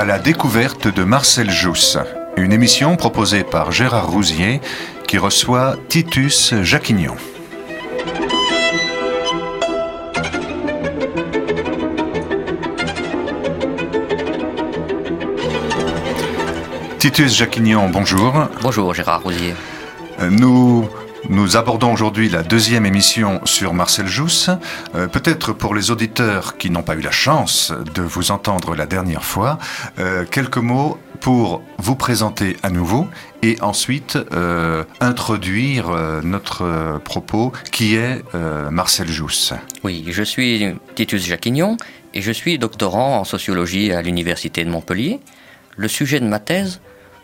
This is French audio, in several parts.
à la découverte de Marcel Jousse, une émission proposée par Gérard Rousier qui reçoit Titus Jacquignon. Titus Jacquignon, bonjour. Bonjour Gérard Rousier. Nous nous abordons aujourd'hui la deuxième émission sur Marcel Jousse. Euh, peut-être pour les auditeurs qui n'ont pas eu la chance de vous entendre la dernière fois, euh, quelques mots pour vous présenter à nouveau et ensuite euh, introduire notre propos qui est Marcel Jousse. Oui, je suis Titus Jacquignon et je suis doctorant en sociologie à l'Université de Montpellier. Le sujet de ma thèse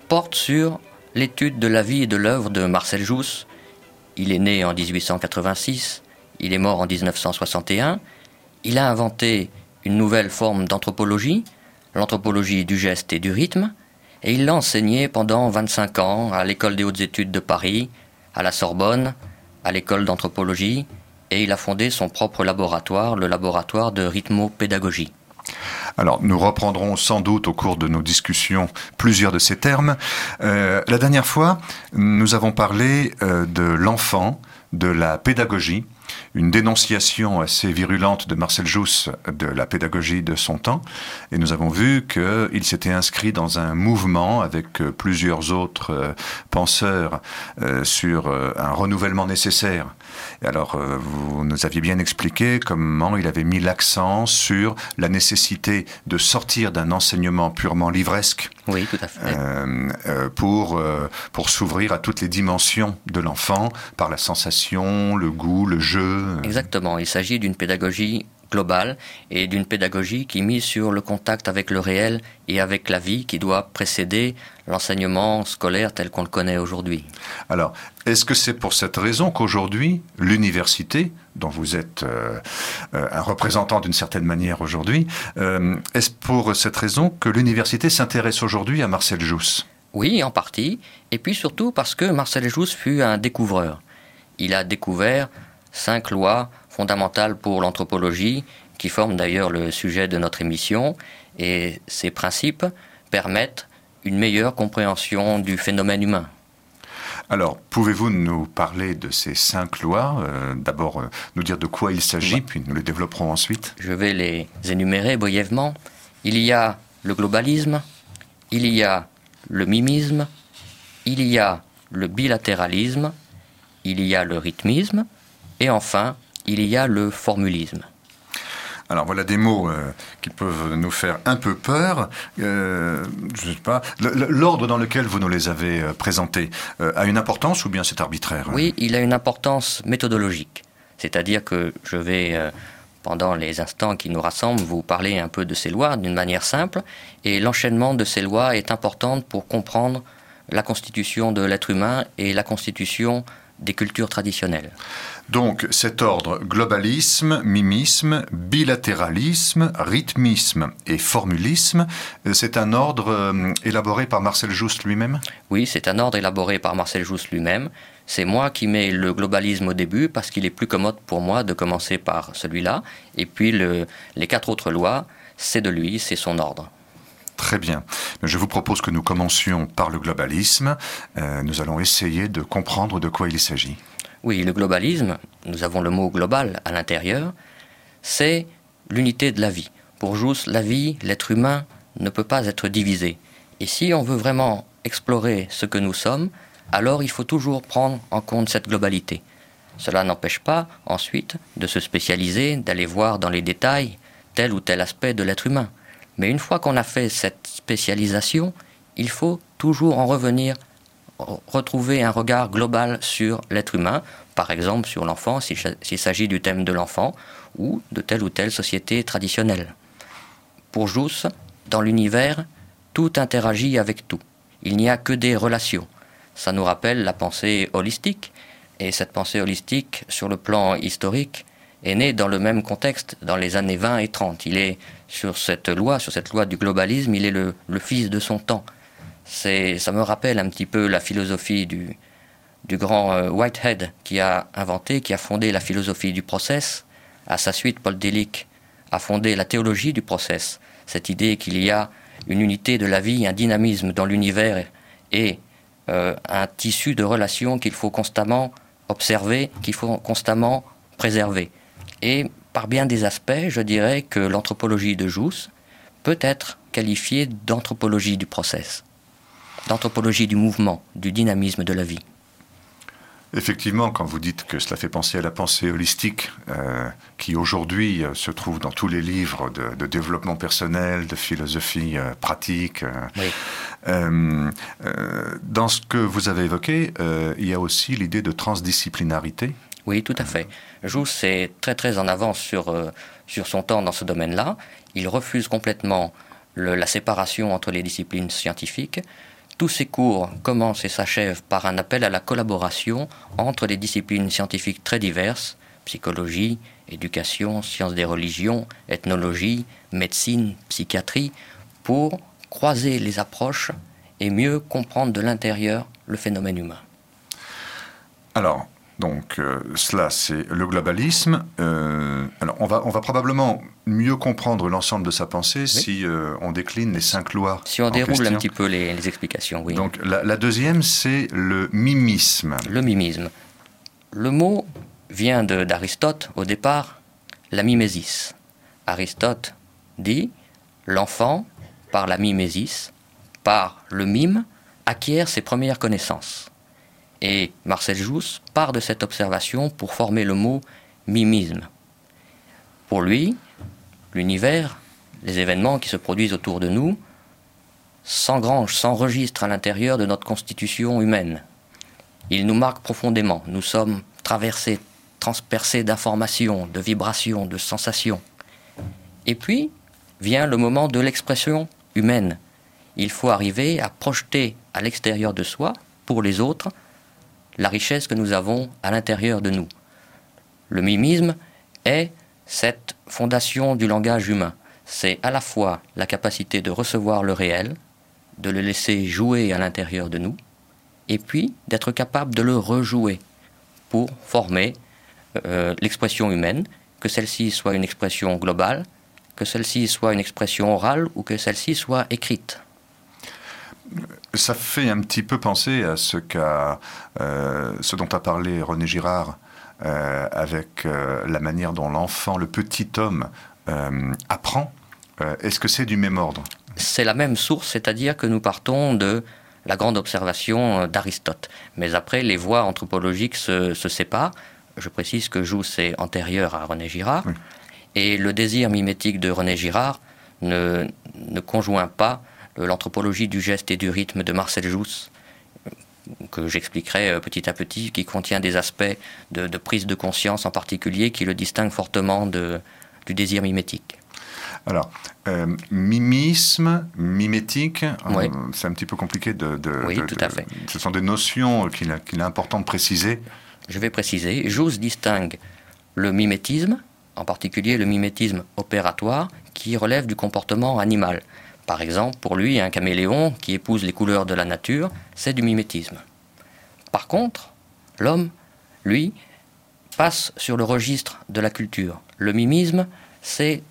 porte sur l'étude de la vie et de l'œuvre de Marcel Jousse, il est né en 1886, il est mort en 1961. Il a inventé une nouvelle forme d'anthropologie, l'anthropologie du geste et du rythme, et il l'a enseignée pendant 25 ans à l'École des hautes études de Paris, à la Sorbonne, à l'École d'anthropologie, et il a fondé son propre laboratoire, le laboratoire de rythmopédagogie. Alors, nous reprendrons sans doute au cours de nos discussions plusieurs de ces termes. Euh, la dernière fois, nous avons parlé euh, de l'enfant, de la pédagogie, une dénonciation assez virulente de Marcel Jousse de la pédagogie de son temps. Et nous avons vu qu'il s'était inscrit dans un mouvement avec euh, plusieurs autres penseurs sur un renouvellement nécessaire. Et alors, vous nous aviez bien expliqué comment il avait mis l'accent sur la nécessité de sortir d'un enseignement purement livresque. Oui, tout à fait. pour, pour s'ouvrir à toutes les dimensions de l'enfant par la sensation, le goût, le jeu, euh, Exactement, il s'agit d'une pédagogie globale et d'une pédagogie qui mise sur le contact avec le réel et avec la vie qui doit précéder l'enseignement scolaire tel qu'on le connaît aujourd'hui. Alors, est-ce que c'est pour cette raison qu'aujourd'hui, l'université, dont vous êtes euh, euh, un représentant d'une certaine manière aujourd'hui, est-ce pour cette raison que l'université s'intéresse aujourd'hui à Marcel Jousse? Oui, en partie, et puis surtout parce que Marcel Jousse fut un découvreur. Il a découvert cinq lois fondamentales pour l'anthropologie, qui forment d'ailleurs le sujet de notre émission, et ces principes permettent une meilleure compréhension du phénomène humain. Alors, pouvez-vous nous parler de ces cinq lois? Euh, D'abord, euh, nous dire de quoi il s'agit, puis nous les développerons ensuite. Je vais les énumérer brièvement. Il y a le globalisme, il y a le mimisme, il y a le bilatéralisme, il y a le rythmisme, et enfin, il y a le formulisme. Alors voilà des mots euh, qui peuvent nous faire un peu peur. Euh, je sais pas. L'ordre dans lequel vous nous les avez euh, présentés a une importance ou bien c'est arbitraire? Oui, il a une importance méthodologique. C'est-à-dire que je vais, pendant les instants qui nous rassemblent, vous parler un peu de ces lois d'une manière simple. Et l'enchaînement de ces lois est important pour comprendre la constitution de l'être humain et la constitution des cultures traditionnelles. Donc cet ordre globalisme, mimisme, bilatéralisme, rythmisme et formulisme, euh, c'est un ordre euh, élaboré par Marcel Jousse lui-même? Oui, c'est un ordre élaboré par Marcel Jousse lui-même. C'est moi qui mets le globalisme au début parce qu'il est plus commode pour moi de commencer par celui-là. Et puis les quatre autres lois, c'est de lui, c'est son ordre. Très bien. Je vous propose que nous commencions par le globalisme. Euh, nous allons essayer de comprendre de quoi il s'agit. Oui, le globalisme, nous avons le mot global à l'intérieur, c'est l'unité de la vie. Pour Jousse, la vie, l'être humain, ne peut pas être divisé. Et si on veut vraiment explorer ce que nous sommes, alors il faut toujours prendre en compte cette globalité. Cela n'empêche pas ensuite de se spécialiser, d'aller voir dans les détails tel ou tel aspect de l'être humain. Mais une fois qu'on a fait cette spécialisation, il faut toujours en revenir, retrouver un regard global sur l'être humain, par exemple sur l'enfant, s'il s'agit du thème de l'enfant, ou de telle ou telle société traditionnelle. Pour Jousse, dans l'univers, tout interagit avec tout. Il n'y a que des relations. Ça nous rappelle la pensée holistique, et cette pensée holistique, sur le plan historique, est née dans le même contexte, dans les années 20 et 30. Il est sur cette loi, sur cette loi du globalisme, il est le, fils de son temps. C'est, ça me rappelle un petit peu la philosophie du, grand euh, Whitehead qui a inventé, qui a fondé la philosophie du process. À sa suite, Paul Delic a fondé la théologie du process, cette idée qu'il y a une unité de la vie, un dynamisme dans l'univers et euh, un tissu de relations qu'il faut constamment observer, qu'il faut constamment préserver. Et par bien des aspects, je dirais que l'anthropologie de Jousse peut être qualifiée d'anthropologie du process, d'anthropologie du mouvement, du dynamisme de la vie. Effectivement, quand vous dites que cela fait penser à la pensée holistique, euh, qui aujourd'hui euh, se trouve dans tous les livres de, développement personnel, de philosophie euh, pratique, dans ce que vous avez évoqué, il y a aussi l'idée de transdisciplinarité. Oui, tout à fait. Jousse est très très en avance sur, sur son temps dans ce domaine-là. Il refuse complètement la séparation entre les disciplines scientifiques. Tous ces cours commencent et s'achèvent par un appel à la collaboration entre des disciplines scientifiques très diverses, psychologie, éducation, sciences des religions, ethnologie, médecine, psychiatrie, pour croiser les approches et mieux comprendre de l'intérieur le phénomène humain. Alors, donc euh, cela, c'est le globalisme. Euh, alors on va, on va probablement mieux comprendre l'ensemble de sa pensée si euh, on décline les cinq lois. Si on déroule un petit peu les, explications, oui. Donc la, deuxième, c'est le mimisme. Le mimisme. Le mot vient d'Aristote au départ, la mimésis. Aristote dit l'enfant, par la mimésis, par le mime, acquiert ses premières connaissances. Et Marcel Jousse part de cette observation pour former le mot mimisme. Pour lui, l'univers, les événements qui se produisent autour de nous, s'engrangent, s'enregistrent à l'intérieur de notre constitution humaine. Ils nous marquent profondément. Nous sommes traversés, transpercés d'informations, de vibrations, de sensations. Et puis vient le moment de l'expression humaine. Il faut arriver à projeter à l'extérieur de soi, pour les autres, la richesse que nous avons à l'intérieur de nous. Le mimisme est cette fondation du langage humain. C'est à la fois la capacité de recevoir le réel, de le laisser jouer à l'intérieur de nous, et puis d'être capable de le rejouer pour former euh, l'expression humaine, que celle-ci soit une expression globale, que celle-ci soit une expression orale ou que celle-ci soit écrite. Ça fait un petit peu penser à ce, euh, ce dont a parlé René Girard euh, avec euh, la manière dont l'enfant, le petit homme, apprend. Est-ce que c'est du même ordre? C'est la même source, c'est-à-dire que nous partons de la grande observation d'Aristote. Mais après, les voies anthropologiques se, séparent. Je précise que Jousse est antérieur à René Girard. Et le désir mimétique de René Girard ne, ne conjoint pas l'anthropologie du geste et du rythme de Marcel Jousse, que j'expliquerai euh, petit à petit, qui contient des aspects de, prise de conscience en particulier qui le distinguent fortement de, du désir mimétique. Alors, euh, mimisme, mimétique, euh, c'est un petit peu compliqué de, Oui, tout à fait. Ce sont des notions qu'il est important de préciser. Je vais préciser. Jousse distingue le mimétisme, en particulier le mimétisme opératoire, qui relève du comportement animal. Par exemple, pour lui, un caméléon qui épouse les couleurs de la nature, c'est du mimétisme. Par contre, l'homme, lui, passe sur le registre de la culture. Le mimisme, c'est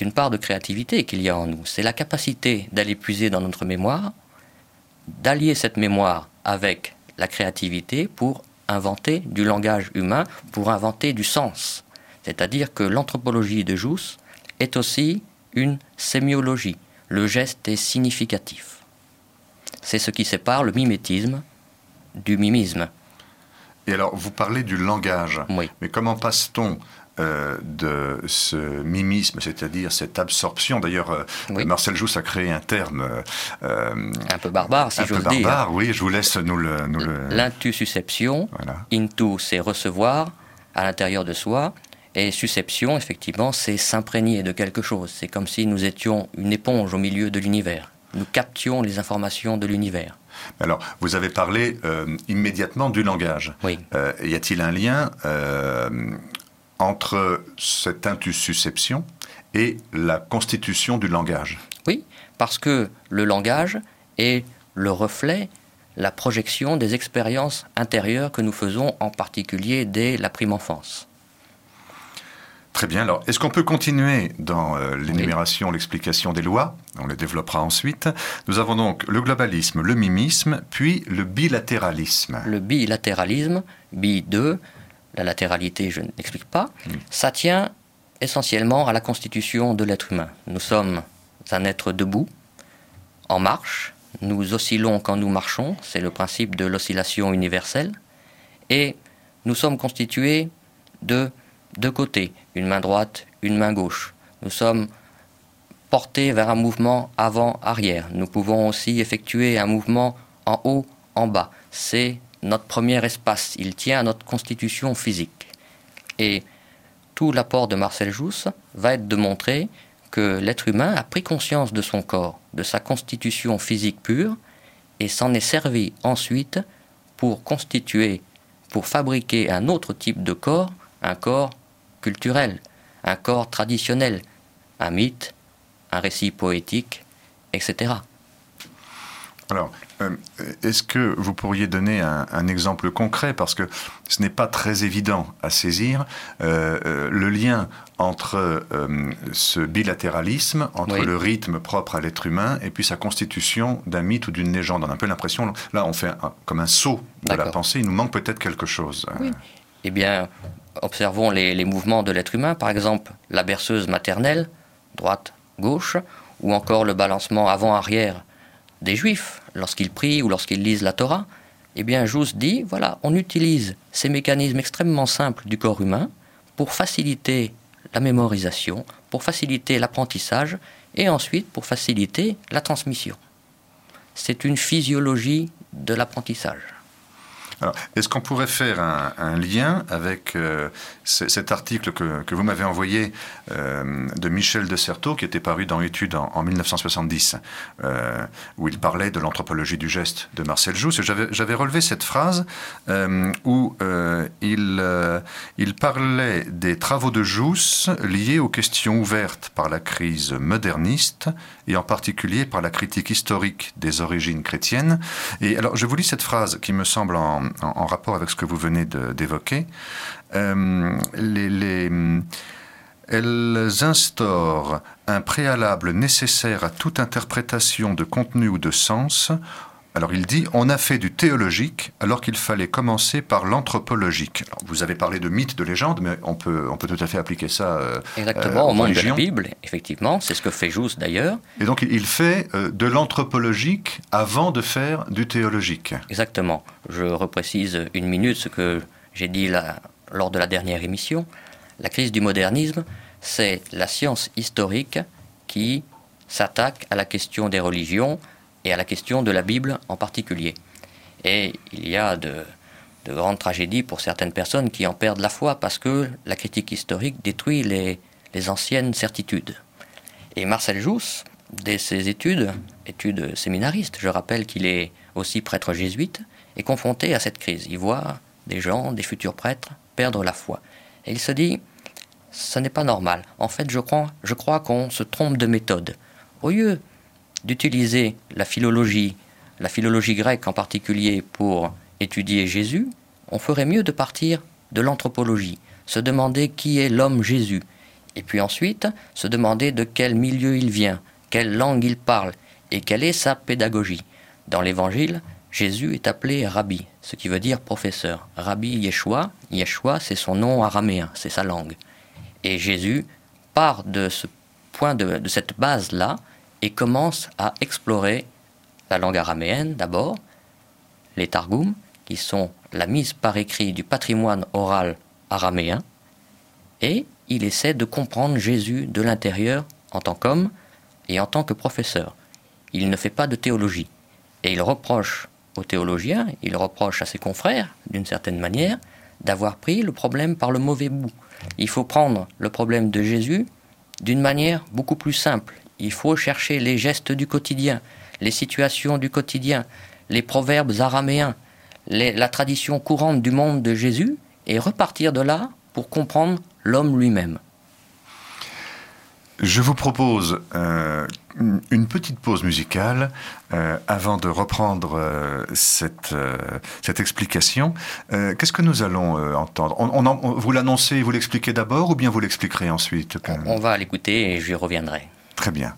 une part de créativité qu'il y a en nous. C'est la capacité d'aller puiser dans notre mémoire, d'allier cette mémoire avec la créativité pour inventer du langage humain, pour inventer du sens. C'est-à-dire que l'anthropologie de Jousse est aussi une sémiologie le geste est significatif. C'est ce qui sépare le mimétisme du mimisme. Et alors, vous parlez du langage. Oui. Mais comment passe-t-on euh, de ce mimisme, c'est-à-dire cette absorption? D'ailleurs, euh, Marcel Jousse a créé un terme euh, un peu barbare, si j'ose dire. barbare, oui. Je vous laisse nous le. Nous le... L'intususception. Into, c'est recevoir à l'intérieur de soi. Et susception, effectivement, c'est s'imprégner de quelque chose. C'est comme si nous étions une éponge au milieu de l'univers. Nous captions les informations de l'univers. Alors, vous avez parlé euh, immédiatement du langage. Oui. Euh, y a-t-il un lien euh, entre cette intussusception et la constitution du langage? Oui, parce que le langage est le reflet, la projection des expériences intérieures que nous faisons en particulier dès la prime enfance. Très bien. Alors, est-ce qu'on peut continuer dans euh, l'énumération, l'explication des lois? On les développera ensuite. Nous avons donc le globalisme, le mimisme, puis le bilatéralisme. Le bilatéralisme, bi 2, la latéralité, je n'explique pas, hmm. ça tient essentiellement à la constitution de l'être humain. Nous sommes un être debout, en marche, nous oscillons quand nous marchons, c'est le principe de l'oscillation universelle, et nous sommes constitués de deux côtés, une main droite, une main gauche. Nous sommes portés vers un mouvement avant-arrière. Nous pouvons aussi effectuer un mouvement en haut, en bas. C'est notre premier espace. Il tient à notre constitution physique. Et tout l'apport de Marcel Jousse va être de montrer que l'être humain a pris conscience de son corps, de sa constitution physique pure, et s'en est servi ensuite pour constituer, pour fabriquer un autre type de corps, un corps culturel, un corps traditionnel, un mythe, un récit poétique, etc. Alors, euh, est-ce que vous pourriez donner un, exemple concret? Parce que ce n'est pas très évident à saisir euh, euh, le lien entre ce bilatéralisme, entre le rythme propre à l'être humain et puis sa constitution d'un mythe ou d'une légende. On a un peu l'impression, là on fait comme un saut de la pensée, il nous manque peut-être quelque chose. Oui. Eh bien, observons les, mouvements de l'être humain, par exemple la berceuse maternelle, droite, gauche, ou encore le balancement avant-arrière des juifs lorsqu'ils prient ou lorsqu'ils lisent la Torah. Eh bien, Jous dit, voilà, on utilise ces mécanismes extrêmement simples du corps humain pour faciliter la mémorisation, pour faciliter l'apprentissage et ensuite pour faciliter la transmission. C'est une physiologie de l'apprentissage. Est-ce qu'on pourrait faire un, lien avec euh, cet article que, vous m'avez envoyé euh, de Michel de Certeau, qui était paru dans Études en, 1970, euh, où il parlait de l'anthropologie du geste de Marcel Jousse J'avais relevé cette phrase où il, il parlait des travaux de Jousse liés aux questions ouvertes par la crise moderniste et en particulier par la critique historique des origines chrétiennes. Et alors, je vous lis cette phrase qui me semble en, en, rapport avec ce que vous venez d'évoquer. Euh, les, elles instaurent un préalable nécessaire à toute interprétation de contenu ou de sens alors il dit, on a fait du théologique alors qu'il fallait commencer par l'anthropologique. Vous avez parlé de mythe, de légende, mais on peut, on peut tout à fait appliquer ça. Euh, Exactement, au monde de la Bible, effectivement, c'est ce que fait Jousse d'ailleurs. Et donc il fait euh, de l'anthropologique avant de faire du théologique. Exactement. Je reprécise une minute ce que j'ai dit là, lors de la dernière émission. La crise du modernisme, c'est la science historique qui s'attaque à la question des religions et à la question de la Bible en particulier. Et il y a de, grandes tragédies pour certaines personnes qui en perdent la foi parce que la critique historique détruit les, anciennes certitudes. Et Marcel Jousse, dès ses études, études séminaristes, je rappelle qu'il est aussi prêtre jésuite, est confronté à cette crise. Il voit des gens, des futurs prêtres, perdre la foi. Et il se dit, ce n'est pas normal. En fait, je crois, je crois qu'on se trompe de méthode. Au lieu d'utiliser la philologie, la philologie grecque en particulier, pour étudier Jésus, on ferait mieux de partir de l'anthropologie, se demander qui est l'homme Jésus, et puis ensuite se demander de quel milieu il vient, quelle langue il parle, et quelle est sa pédagogie. Dans l'Évangile, Jésus est appelé Rabbi, ce qui veut dire professeur. Rabbi Yeshua, Yeshua c'est son nom araméen, c'est sa langue. Et Jésus part de ce point de, de cette base-là et commence à explorer la langue araméenne d'abord, les Targums, qui sont la mise par écrit du patrimoine oral araméen, et il essaie de comprendre Jésus de l'intérieur en tant qu'homme et en tant que professeur. Il ne fait pas de théologie. Et il reproche aux théologiens, il reproche à ses confrères, d'une certaine manière, d'avoir pris le problème par le mauvais bout. Il faut prendre le problème de Jésus d'une manière beaucoup plus simple il faut chercher les gestes du quotidien, les situations du quotidien, les proverbes araméens, la tradition courante du monde de Jésus, et repartir de là pour comprendre l'homme lui-même. Je vous propose euh, une petite pause musicale euh, avant de reprendre euh, cette, cette explication. Qu'est-ce que nous allons entendre? On, Vous l'annoncez, vous l'expliquez d'abord ou bien vous l'expliquerez ensuite? On va l'écouter et j'y reviendrai. Très bien.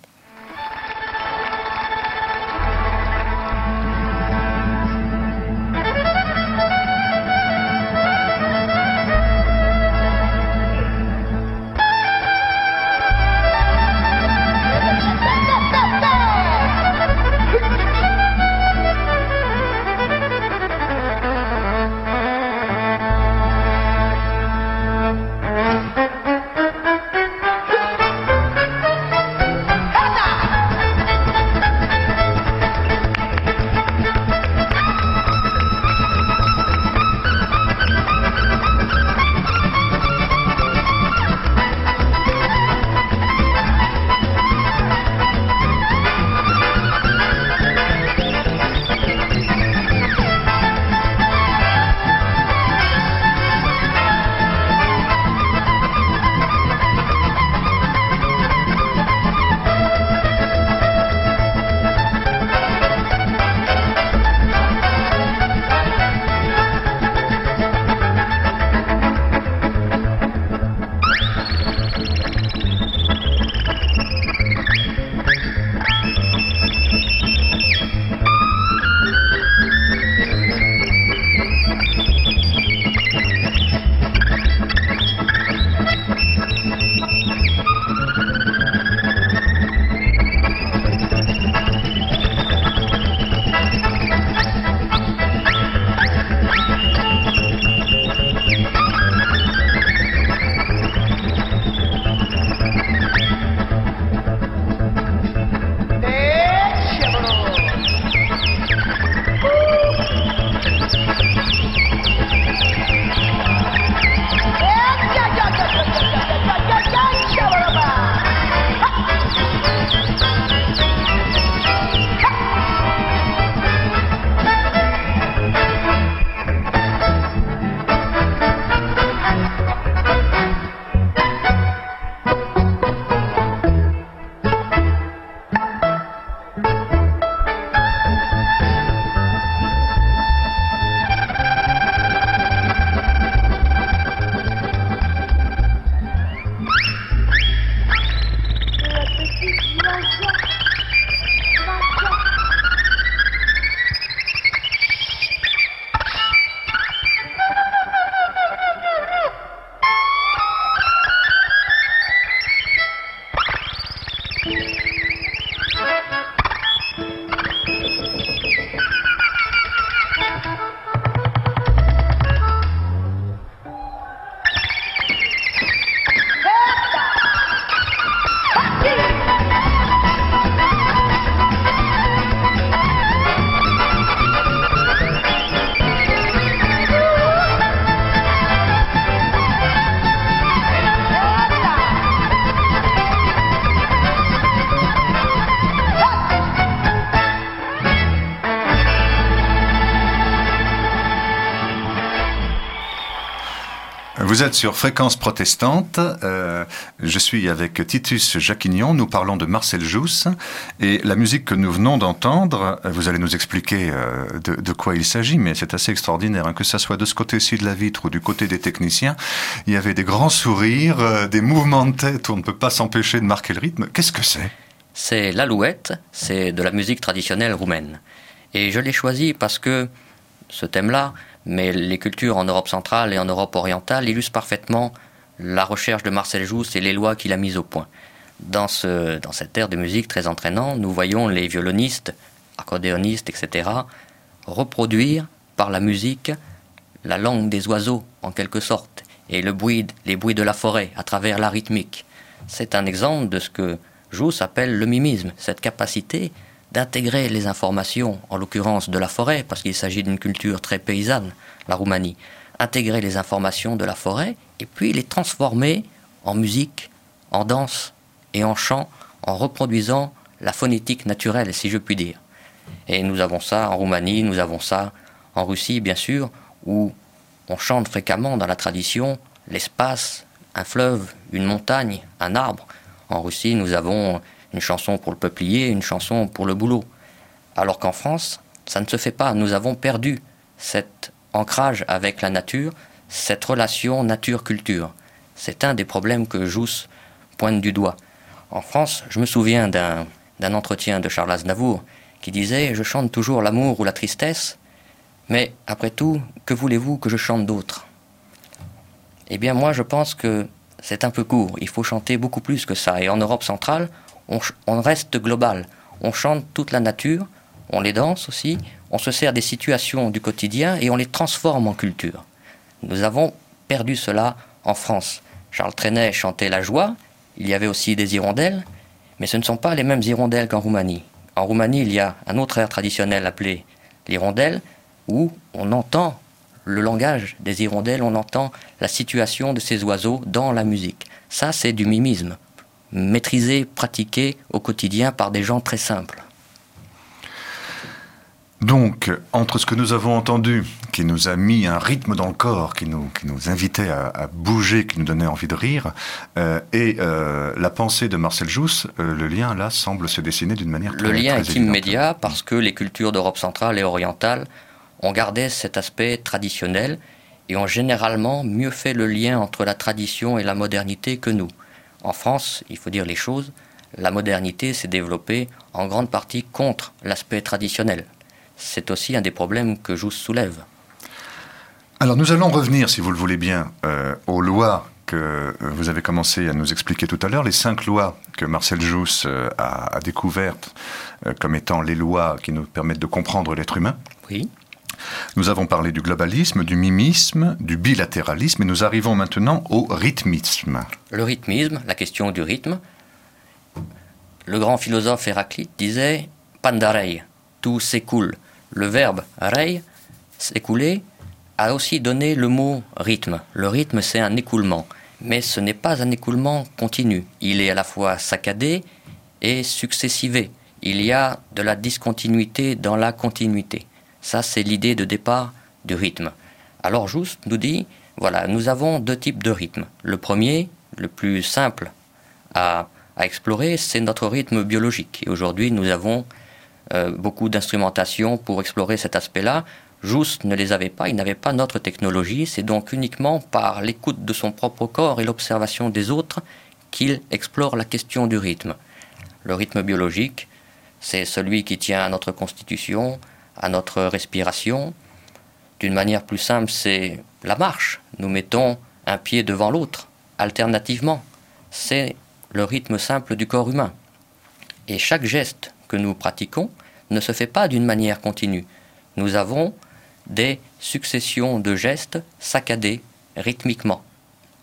Sur Fréquence Protestante. Euh, je suis avec Titus Jacquignon. Nous parlons de Marcel Jousse. Et la musique que nous venons d'entendre, vous allez nous expliquer euh, de, quoi il s'agit, mais c'est assez extraordinaire. Hein, que ça soit de ce côté-ci de la vitre ou du côté des techniciens, il y avait des grands sourires, euh, des mouvements de tête où on ne peut pas s'empêcher de marquer le rythme. Qu'est-ce que c'est? C'est l'alouette, c'est de la musique traditionnelle roumaine. Et je l'ai choisi parce que ce thème-là, mais les cultures en Europe centrale et en Europe orientale illustrent parfaitement la recherche de Marcel Jousse et les lois qu'il a mises au point. Dans, ce, dans cette ère de musique très entraînant, nous voyons les violonistes, accordéonistes, etc., reproduire par la musique la langue des oiseaux, en quelque sorte, et le bruit, les bruits de la forêt à travers la rythmique. C'est un exemple de ce que Jousse appelle le mimisme, cette capacité d'intégrer les informations, en l'occurrence de la forêt, parce qu'il s'agit d'une culture très paysanne, la Roumanie, intégrer les informations de la forêt et puis les transformer en musique, en danse et en chant, en reproduisant la phonétique naturelle, si je puis dire. Et nous avons ça en Roumanie, nous avons ça en Russie, bien sûr, où on chante fréquemment dans la tradition l'espace, un fleuve, une montagne, un arbre. En Russie, nous avons une chanson pour le peuplier, une chanson pour le boulot. Alors qu'en France, ça ne se fait pas. Nous avons perdu cet ancrage avec la nature, cette relation nature-culture. C'est un des problèmes que Jousse pointe du doigt. En France, je me souviens d'un entretien de Charles Aznavour qui disait Je chante toujours l'amour ou la tristesse, mais après tout, que voulez-vous que je chante d'autre? Eh bien, moi, je pense que c'est un peu court. Il faut chanter beaucoup plus que ça. Et en Europe centrale, on, reste global. On chante toute la nature, on les danse aussi, on se sert des situations du quotidien et on les transforme en culture. Nous avons perdu cela en France. Charles Trenet chantait la joie, il y avait aussi des hirondelles, mais ce ne sont pas les mêmes hirondelles qu'en Roumanie. En Roumanie, il y a un autre air traditionnel appelé l'hirondelle, où on entend le langage des hirondelles, on entend la situation de ces oiseaux dans la musique. Ça, c'est du mimisme, maîtrisé, pratiqué au quotidien par des gens très simples. Donc, entre ce que nous avons entendu, qui nous a mis un rythme dans le corps, qui nous, qui nous invitait à, bouger, qui nous donnait envie de rire, euh, et euh, la pensée de Marcel Jousse, euh, le lien là semble se dessiner d'une manière très Le lien est immédiat parce que les cultures d'Europe centrale et orientale ont gardé cet aspect traditionnel et ont généralement mieux fait le lien entre la tradition et la modernité que nous. En France, il faut dire les choses, la modernité s'est développée en grande partie contre l'aspect traditionnel c'est aussi un des problèmes que Jousse soulève. Alors nous allons revenir, si vous le voulez bien, euh, aux lois que euh, vous avez commencé à nous expliquer tout à l'heure, les cinq lois que Marcel Jousse euh, a, découvertes comme étant les lois qui nous permettent de comprendre l'être humain. Oui. Nous avons parlé du globalisme, du mimisme, du bilatéralisme, et nous arrivons maintenant au rythmisme. Le rythmisme, la question du rythme. Le grand philosophe Héraclite disait Pandarei, tout s'écoule le verbe rei, s'écouler, a aussi donné le mot rythme. Le rythme, c'est un écoulement. Mais ce n'est pas un écoulement continu. Il est à la fois saccadé et successivé. Il y a de la discontinuité dans la continuité. Ça, c'est l'idée de départ du rythme. Alors, juste nous dit, voilà, nous avons deux types de rythme. Le premier, le plus simple à, explorer, c'est notre rythme biologique. Et aujourd'hui, nous avons euh, beaucoup d'instrumentation pour explorer cet aspect-là. Jousse ne les avait pas, il n'avait pas notre technologie, c'est donc uniquement par l'écoute de son propre corps et l'observation des autres qu'il explore la question du rythme. Le rythme biologique, c'est celui qui tient à notre constitution, à notre respiration. D'une manière plus simple, c'est la marche. Nous mettons un pied devant l'autre, alternativement. C'est le rythme simple du corps humain. Et chaque geste que nous pratiquons ne se fait pas d'une manière continue. Nous avons des successions de gestes saccadés rythmiquement,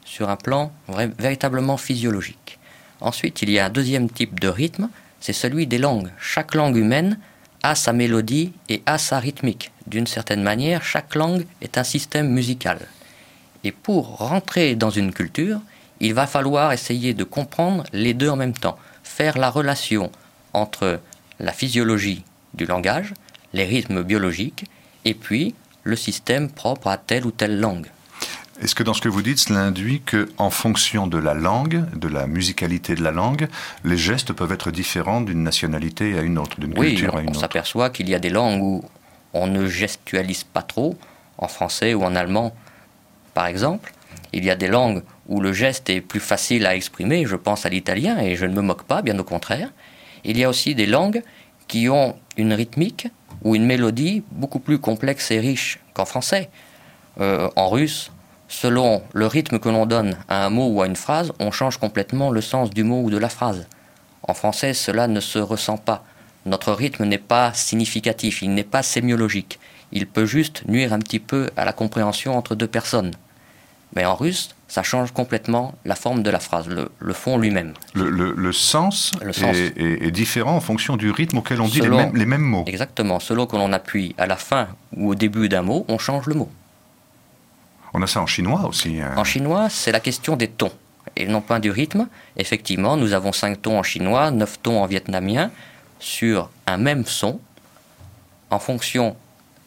sur un plan véritablement physiologique. Ensuite, il y a un deuxième type de rythme, c'est celui des langues. Chaque langue humaine a sa mélodie et a sa rythmique. D'une certaine manière, chaque langue est un système musical. Et pour rentrer dans une culture, il va falloir essayer de comprendre les deux en même temps, faire la relation entre la physiologie du langage, les rythmes biologiques, et puis le système propre à telle ou telle langue. Est-ce que dans ce que vous dites, cela induit qu'en fonction de la langue, de la musicalité de la langue, les gestes peuvent être différents d'une nationalité à une autre, d'une culture à une autre? Oui, on s'aperçoit qu'il y a des langues où on ne gestualise pas trop, en français ou en allemand par exemple. Il y a des langues où le geste est plus facile à exprimer, je pense à l'italien, et je ne me moque pas, bien au contraire. Il y a aussi des langues qui ont une rythmique ou une mélodie beaucoup plus complexe et riche qu'en français. Euh, en russe, selon le rythme que l'on donne à un mot ou à une phrase, on change complètement le sens du mot ou de la phrase. En français, cela ne se ressent pas. Notre rythme n'est pas significatif, il n'est pas sémiologique. Il peut juste nuire un petit peu à la compréhension entre deux personnes. Mais en russe, ça change complètement la forme de la phrase, le, fond lui-même. Le, sens, est, différent en fonction du rythme auquel on dit les, mêmes, mots. Exactement. Selon que l'on appuie à la fin ou au début d'un mot, on change le mot. On a ça en chinois aussi. Hein. En chinois, c'est la question des tons et non pas du rythme. Effectivement, nous avons cinq tons en chinois, neuf tons en vietnamien sur un même son. En fonction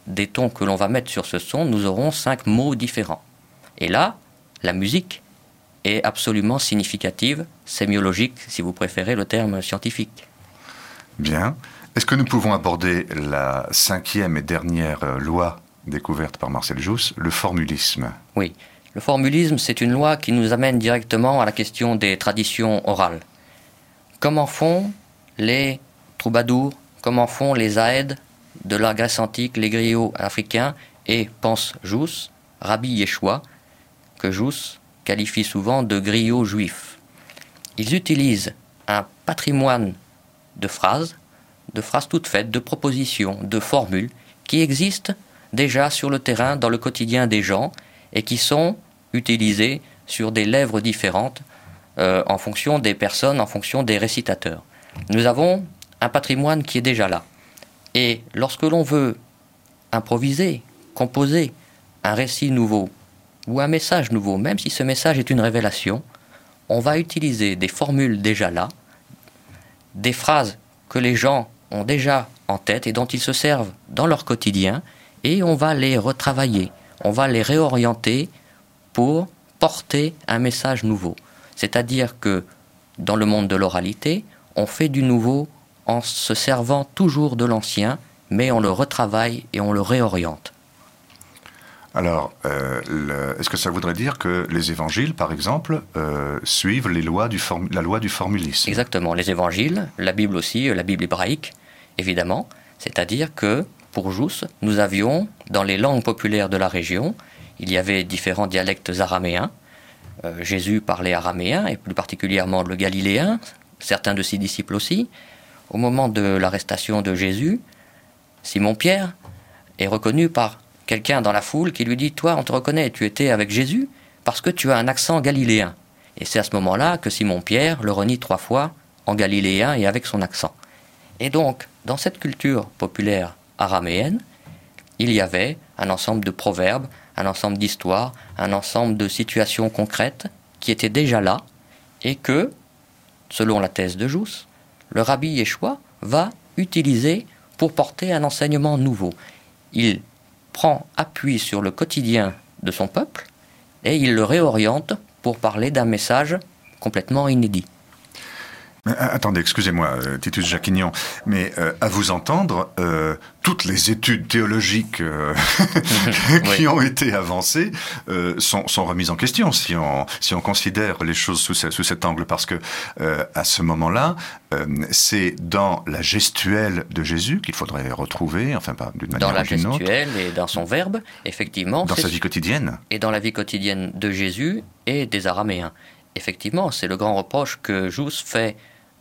des tons que l'on va mettre sur ce son, nous aurons cinq mots différents. Et là, la musique est absolument significative, sémiologique, si vous préférez le terme scientifique. Bien. Est-ce que nous pouvons aborder la cinquième et dernière euh, loi découverte par Marcel Jousse, le formulisme Oui. Le formulisme, c'est une loi qui nous amène directement à la question des traditions orales. Comment font les troubadours, comment font les aèdes de la Grèce antique, les griots africains, et pense Jousse, Rabbi Yeshua, que Jousse qualifie souvent de griots juifs. Ils utilisent un patrimoine de phrases, de phrases toutes faites, de propositions, de formules, qui existent déjà sur le terrain, dans le quotidien des gens, et qui sont utilisées sur des lèvres différentes euh, en fonction des personnes, en fonction des récitateurs. Nous avons un patrimoine qui est déjà là. Et lorsque l'on veut improviser, composer un récit nouveau ou un message nouveau, même si ce message est une révélation, on va utiliser des formules déjà là, des phrases que les gens ont déjà en tête et dont ils se servent dans leur quotidien, et on va les retravailler, on va les réorienter pour porter un message nouveau. C'est-à-dire que dans le monde de l'oralité, on fait du nouveau en se servant toujours de l'ancien, mais on le retravaille et on le réoriente. Alors, euh, est-ce que ça voudrait dire que les évangiles, par exemple, euh, suivent les lois du la loi du formulisme? Exactement, les évangiles, la Bible aussi, la Bible hébraïque, évidemment. C'est-à-dire que, nous avions, dans les langues populaires de la région, il y avait différents dialectes araméens. Euh, Jésus parlait araméen, et plus particulièrement le galiléen, certains de ses disciples aussi. Au moment de l'arrestation de Jésus, Simon-Pierre est reconnu par quelqu'un dans la foule qui lui dit Toi, on te reconnaît, tu étais avec Jésus parce que tu as un accent galiléen. Et c'est à ce moment-là que Simon-Pierre le renie trois fois en galiléen et avec son accent. Et donc, dans cette culture populaire araméenne, il y avait un ensemble de proverbes, un ensemble d'histoires, un ensemble de situations concrètes qui étaient déjà là et que, selon la thèse de Jousse, le rabbi Yeshua va utiliser pour porter un enseignement nouveau. Il prend appui sur le quotidien de son peuple et il le réoriente pour parler d'un message complètement inédit. Euh, attendez, excusez-moi, euh, Titus Jacquignon, mais euh, à vous entendre, toutes les études théologiques qui ont été avancées sont, remises en question si on, si on considère les choses sous, sous cet angle, parce que à ce moment-là, c'est dans la gestuelle de Jésus qu'il faudrait retrouver, enfin pas d'une manière ou d'une autre. Dans la gestuelle et dans son verbe, effectivement. Dans sa vie quotidienne. Et dans la vie quotidienne de Jésus et des Araméens. Effectivement, c'est le grand reproche que Jousse fait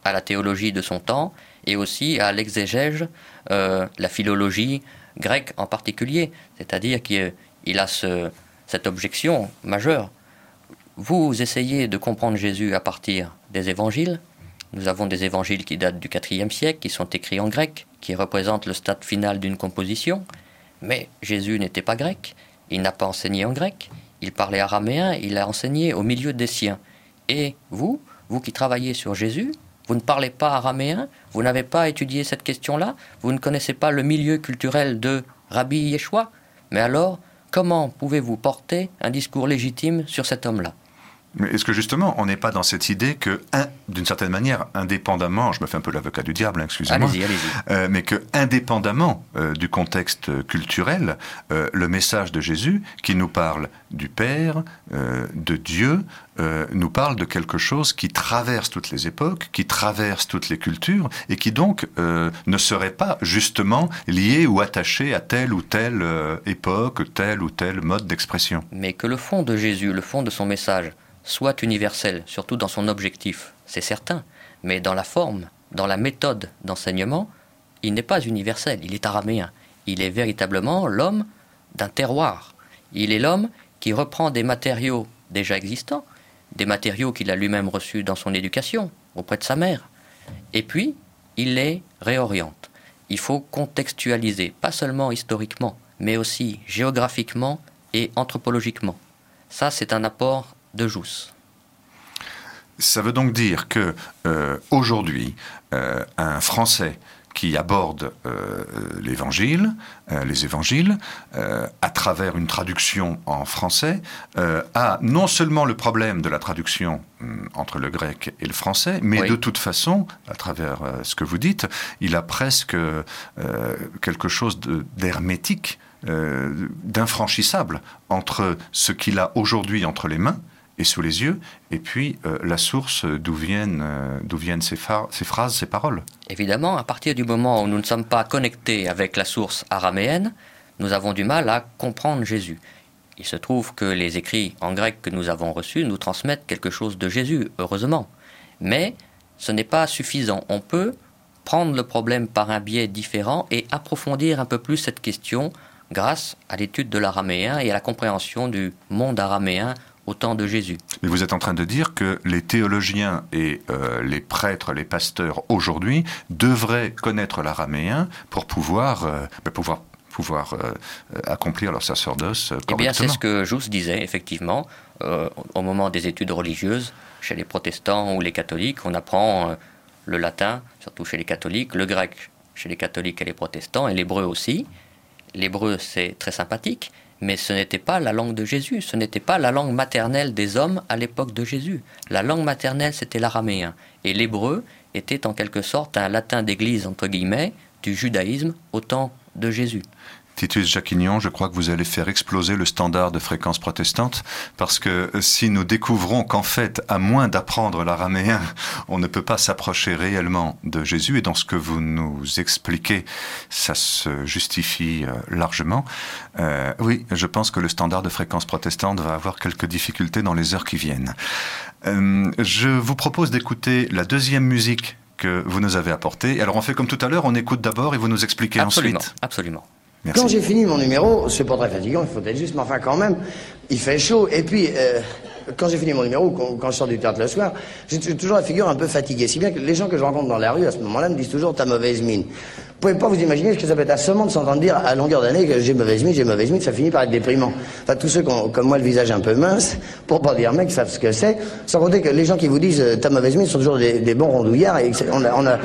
à la théologie de son temps et aussi à l'exégèse, euh, la philologie grecque en particulier. C'est-à-dire qu'il a cette objection majeure. Vous essayez de comprendre Jésus à partir des évangiles. Nous avons des évangiles qui datent du IVe siècle, qui sont écrits en grec, qui représentent le stade final d'une composition. Mais Jésus n'était pas grec, il n'a pas enseigné en grec, il parlait araméen, il a enseigné au milieu des siens. Et vous, vous qui travaillez sur Jésus, vous ne parlez pas araméen, vous n'avez pas étudié cette question-là, vous ne connaissez pas le milieu culturel de Rabbi Yeshua, mais alors, comment pouvez-vous porter un discours légitime sur cet homme-là? Est-ce que justement, on n'est pas dans cette idée que, d'une certaine manière, indépendamment, je me fais un peu l'avocat du diable, hein, excusez-moi, allez-y, allez-y. Euh, mais que, indépendamment euh, du contexte culturel, euh, le message de Jésus, qui nous parle du Père, de Dieu, nous parle de quelque chose qui traverse toutes les époques, qui traverse toutes les cultures, et qui donc ne serait pas justement lié ou attaché à telle ou telle époque, tel ou tel mode d'expression. Mais que le fond de Jésus, le fond de son message, soit universel, surtout dans son objectif, c'est certain, mais dans la forme, dans la méthode d'enseignement, il n'est pas universel, il est araméen. Il est véritablement l'homme d'un terroir. Il est l'homme qui reprend des matériaux déjà existants, des matériaux qu'il a lui-même reçus dans son éducation, auprès de sa mère, et puis il les réoriente. Il faut contextualiser, pas seulement historiquement, mais aussi géographiquement et anthropologiquement. Ça, c'est un apport de Jousse. Ça veut donc dire que euh, aujourd'hui, euh, un Français qui aborde euh, l'évangile, euh, les évangiles, euh, à travers une traduction en français, a non seulement le problème de la traduction hum, entre le grec et le français, mais de toute façon, à travers ce que vous dites, il a presque quelque chose d'hermétique, d'infranchissable entre ce qu'il a aujourd'hui entre les mains, et sous les yeux, et puis euh, la source d'où viennent, euh, viennent ces, phrases, ces paroles. Évidemment, à partir du moment où nous ne sommes pas connectés avec la source araméenne, nous avons du mal à comprendre Jésus. Il se trouve que les écrits en grec que nous avons reçus nous transmettent quelque chose de Jésus, heureusement. Mais ce n'est pas suffisant. On peut prendre le problème par un biais différent et approfondir un peu plus cette question grâce à l'étude de l'araméen et à la compréhension du monde araméen au temps de Jésus. Mais vous êtes en train de dire que les théologiens et euh, les prêtres, les pasteurs aujourd'hui devraient connaître l'araméen pour pouvoir, euh, ben, pouvoir pouvoir euh, accomplir leur sacerdoce correctement. Eh bien, c'est ce que Jousse disait, effectivement, au moment des études religieuses, chez les protestants ou les catholiques, on apprend le latin, surtout chez les catholiques, le grec chez les catholiques et les protestants, et l'hébreu aussi. L'hébreu, c'est très sympathique, mais ce n'était pas la langue de Jésus, ce n'était pas la langue maternelle des hommes à l'époque de Jésus. La langue maternelle, c'était l'araméen. Et l'hébreu était en quelque sorte un latin d'église, entre guillemets, du judaïsme au temps de Jésus. Titus Jacquignon, je crois que vous allez faire exploser le standard de fréquence protestante, parce que si nous découvrons qu'en fait, à moins d'apprendre l'araméen, on ne peut pas s'approcher réellement de Jésus, et dans ce que vous nous expliquez, ça se justifie euh, largement, euh, oui, je pense que le standard de fréquence protestante va avoir quelques difficultés dans les heures qui viennent. Euh, je vous propose d'écouter la deuxième musique que vous nous avez apportée. Alors on fait comme tout à l'heure, on écoute d'abord et vous nous expliquez ensuite. Absolument. Quand j'ai fini mon numéro, c'est pas très fatigant, il faut être juste, mais enfin quand même, il fait chaud. Et puis, euh, quand j'ai fini mon numéro, quand, je sors du théâtre le soir, j'ai toujours la figure un peu fatiguée. Si bien que les gens que je rencontre dans la rue à ce moment-là me disent toujours ta mauvaise mine. Vous pouvez pas vous imaginer ce que ça peut être assommant de s'entendre dire à longueur d'année que j'ai mauvaise mine, j'ai mauvaise mine, ça finit par être déprimant. Enfin, tous ceux qui ont, comme moi, le visage un peu mince, pour pas dire mec, savent ce que c'est. Sans compter que les gens qui vous disent euh, ta mauvaise mine sont toujours des, bons rondouillards et on a, on a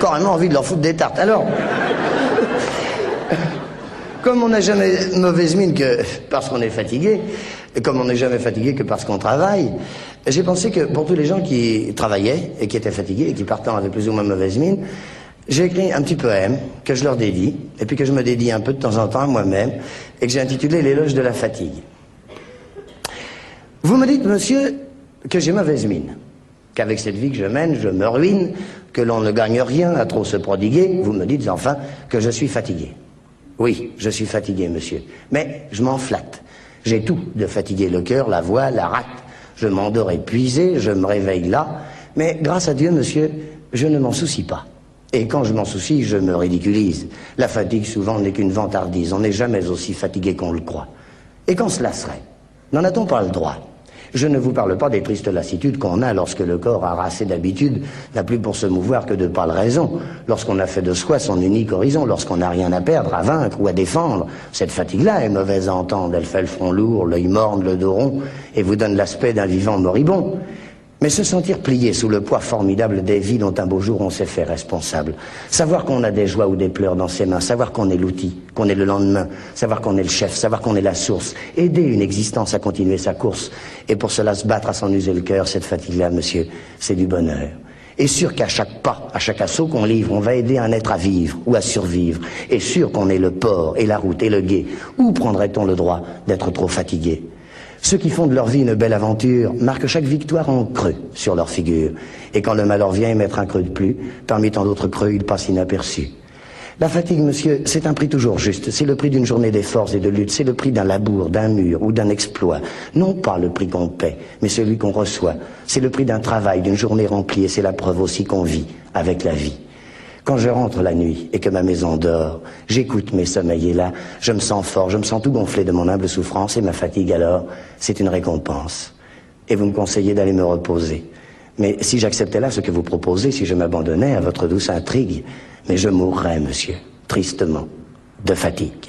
carrément envie de leur foutre des tartes. Alors, comme on n'a jamais mauvaise mine que parce qu'on est fatigué, et comme on n'est jamais fatigué que parce qu'on travaille, j'ai pensé que pour tous les gens qui travaillaient et qui étaient fatigués et qui partant avec plus ou moins mauvaise mine, j'ai écrit un petit poème que je leur dédie, et puis que je me dédie un peu de temps en temps à moi-même, et que j'ai intitulé L'éloge de la fatigue. Vous me dites, monsieur, que j'ai mauvaise mine, qu'avec cette vie que je mène, je me ruine, que l'on ne gagne rien à trop se prodiguer. Vous me dites enfin que je suis fatigué. Oui, je suis fatigué, monsieur. Mais je m'en flatte. J'ai tout de fatiguer le cœur, la voix, la rate. Je m'endors épuisé, je me réveille là. Mais grâce à Dieu, monsieur, je ne m'en soucie pas. Et quand je m'en soucie, je me ridiculise. La fatigue, souvent, n'est qu'une vantardise. On n'est jamais aussi fatigué qu'on le croit. Et quand cela serait? N'en a-t-on pas le droit? Je ne vous parle pas des tristes lassitudes qu'on a lorsque le corps, harassé d'habitude, n'a plus pour se mouvoir que de pâles raisons, lorsqu'on a fait de soi son unique horizon, lorsqu'on n'a rien à perdre, à vaincre ou à défendre. Cette fatigue-là est mauvaise à entendre, elle fait le front lourd, l'œil morne, le dos rond, et vous donne l'aspect d'un vivant moribond. Mais se sentir plié sous le poids formidable des vies dont un beau jour on s'est fait responsable. Savoir qu'on a des joies ou des pleurs dans ses mains. Savoir qu'on est l'outil, qu'on est le lendemain. Savoir qu'on est le chef. Savoir qu'on est la source. Aider une existence à continuer sa course. Et pour cela se battre à s'en user le cœur, cette fatigue-là, monsieur, c'est du bonheur. Et sûr qu'à chaque pas, à chaque assaut qu'on livre, on va aider un être à vivre ou à survivre. Et sûr qu'on est le port et la route et le guet. Où prendrait-on le droit d'être trop fatigué? Ceux qui font de leur vie une belle aventure marquent chaque victoire en creux sur leur figure. Et quand le malheur vient mettre un creux de plus, parmi tant d'autres creux, il passe inaperçu. La fatigue, monsieur, c'est un prix toujours juste. C'est le prix d'une journée d'efforts et de lutte. C'est le prix d'un labour, d'un mur ou d'un exploit. Non pas le prix qu'on paie, mais celui qu'on reçoit. C'est le prix d'un travail, d'une journée remplie et c'est la preuve aussi qu'on vit avec la vie. Quand je rentre la nuit et que ma maison dort, j'écoute mes sommeils et là, je me sens fort, je me sens tout gonflé de mon humble souffrance et ma fatigue alors, c'est une récompense. Et vous me conseillez d'aller me reposer. Mais si j'acceptais là ce que vous proposez, si je m'abandonnais à votre douce intrigue, mais je mourrais, monsieur, tristement, de fatigue.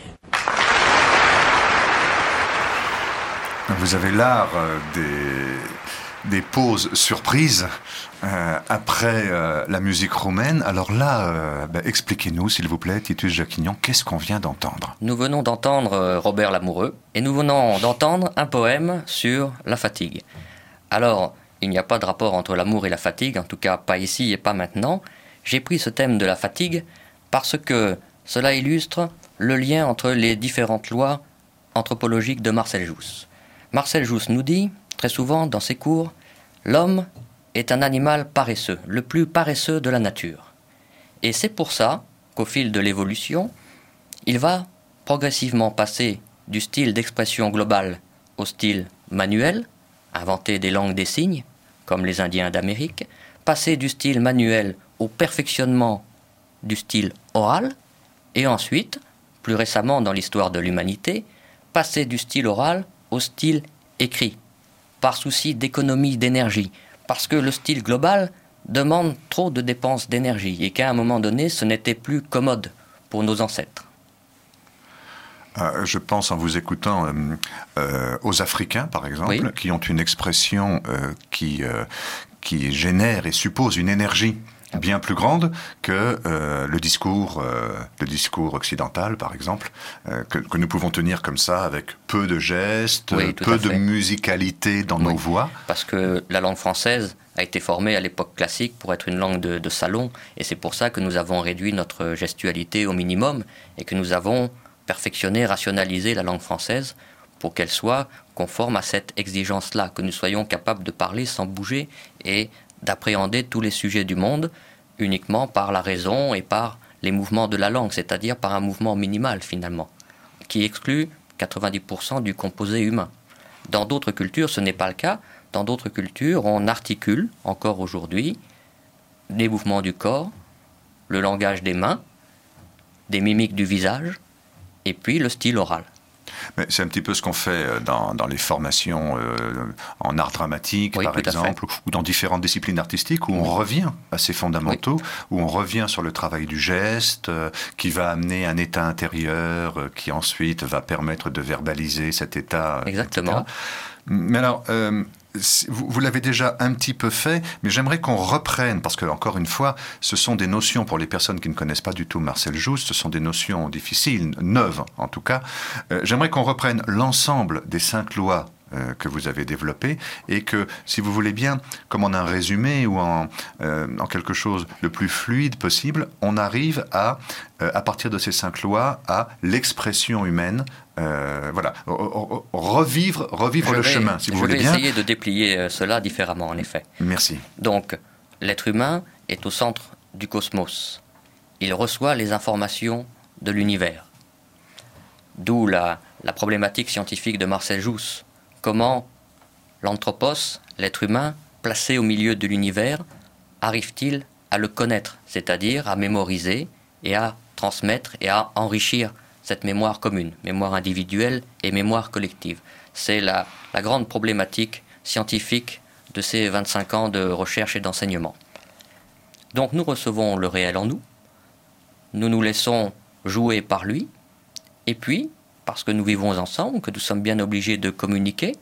Vous avez l'art euh, des des pauses surprises euh, après euh, la musique roumaine. Alors là, euh, ben, expliquez-nous, s'il vous plaît, Titus Jacquignon, qu'est-ce qu'on vient d'entendre? Nous venons d'entendre Robert Lamoureux et nous venons d'entendre un poème sur la fatigue. Alors, il n'y a pas de rapport entre l'amour et la fatigue, en tout cas pas ici et pas maintenant. J'ai pris ce thème de la fatigue parce que cela illustre le lien entre les différentes lois anthropologiques de Marcel Jousse. Marcel Jousse nous dit, très souvent dans ses cours, l'homme est un animal paresseux, le plus paresseux de la nature. Et c'est pour ça qu'au fil de l'évolution, il va progressivement passer du style d'expression globale au style manuel, inventer des langues des signes, comme les Indiens d'Amérique, passer du style manuel au perfectionnement du style oral, et ensuite, plus récemment dans l'histoire de l'humanité, passer du style oral au style écrit, par souci d'économie d'énergie, parce que le style global demande trop de dépenses d'énergie et qu'à un moment donné, ce n'était plus commode pour nos ancêtres. Euh, je pense en vous écoutant euh, euh, aux Africains, par exemple, qui ont une expression qui, qui génère et suppose une énergie bien plus grande que euh, le discours, euh, le discours occidental, par exemple, euh, que, que, nous pouvons tenir comme ça avec peu de gestes, peu de musicalité dans nos voix. Parce que la langue française a été formée à l'époque classique pour être une langue de, de salon, et c'est pour ça que nous avons réduit notre gestualité au minimum et que nous avons perfectionné, rationalisé la langue française pour qu'elle soit conforme à cette exigence-là, que nous soyons capables de parler sans bouger et d'appréhender tous les sujets du monde uniquement par la raison et par les mouvements de la langue, c'est-à-dire par un mouvement minimal finalement, qui exclut 90% du composé humain. Dans d'autres cultures, ce n'est pas le cas. Dans d'autres cultures, on articule encore aujourd'hui les mouvements du corps, le langage des mains, des mimiques du visage, et puis le style oral. C'est un petit peu ce qu'on fait euh, dans, les formations euh, en art dramatique, par exemple, ou dans différentes disciplines artistiques, où on revient à ces fondamentaux, où on revient sur le travail du geste, euh, qui va amener un état intérieur, qui ensuite va permettre de verbaliser cet état. Exactement. Mais alors, vous, l'avez déjà un petit peu fait, mais j'aimerais qu'on reprenne, parce que, encore une fois, ce sont des notions, pour les personnes qui ne connaissent pas du tout Marcel Jousse, ce sont des notions difficiles, neuves en tout cas. Euh, j'aimerais qu'on reprenne l'ensemble des cinq lois euh, que vous avez développées et que, si vous voulez bien, comme en un résumé ou en, euh, en quelque chose le plus fluide possible, on arrive à, à partir de ces cinq lois, à l'expression humaine euh, voilà, revivre, revivre le chemin, si vous voulez bien. Je vais essayer de déplier euh, cela différemment, en effet. Merci. Donc, l'être humain est au centre du cosmos. Il reçoit les informations de l'univers. D'où la, la, problématique scientifique de Marcel Jousse. Comment l'anthropos, l'être humain, placé au milieu de l'univers, arrive-t-il à le connaître, c'est-à-dire à mémoriser et à transmettre et à enrichir cette mémoire commune, mémoire individuelle et mémoire collective? C'est la, grande problématique scientifique de ces 25 ans de recherche et d'enseignement. Donc nous recevons le réel en nous, nous nous laissons jouer par lui, et puis, parce que nous vivons ensemble, que nous sommes bien obligés de communiquer,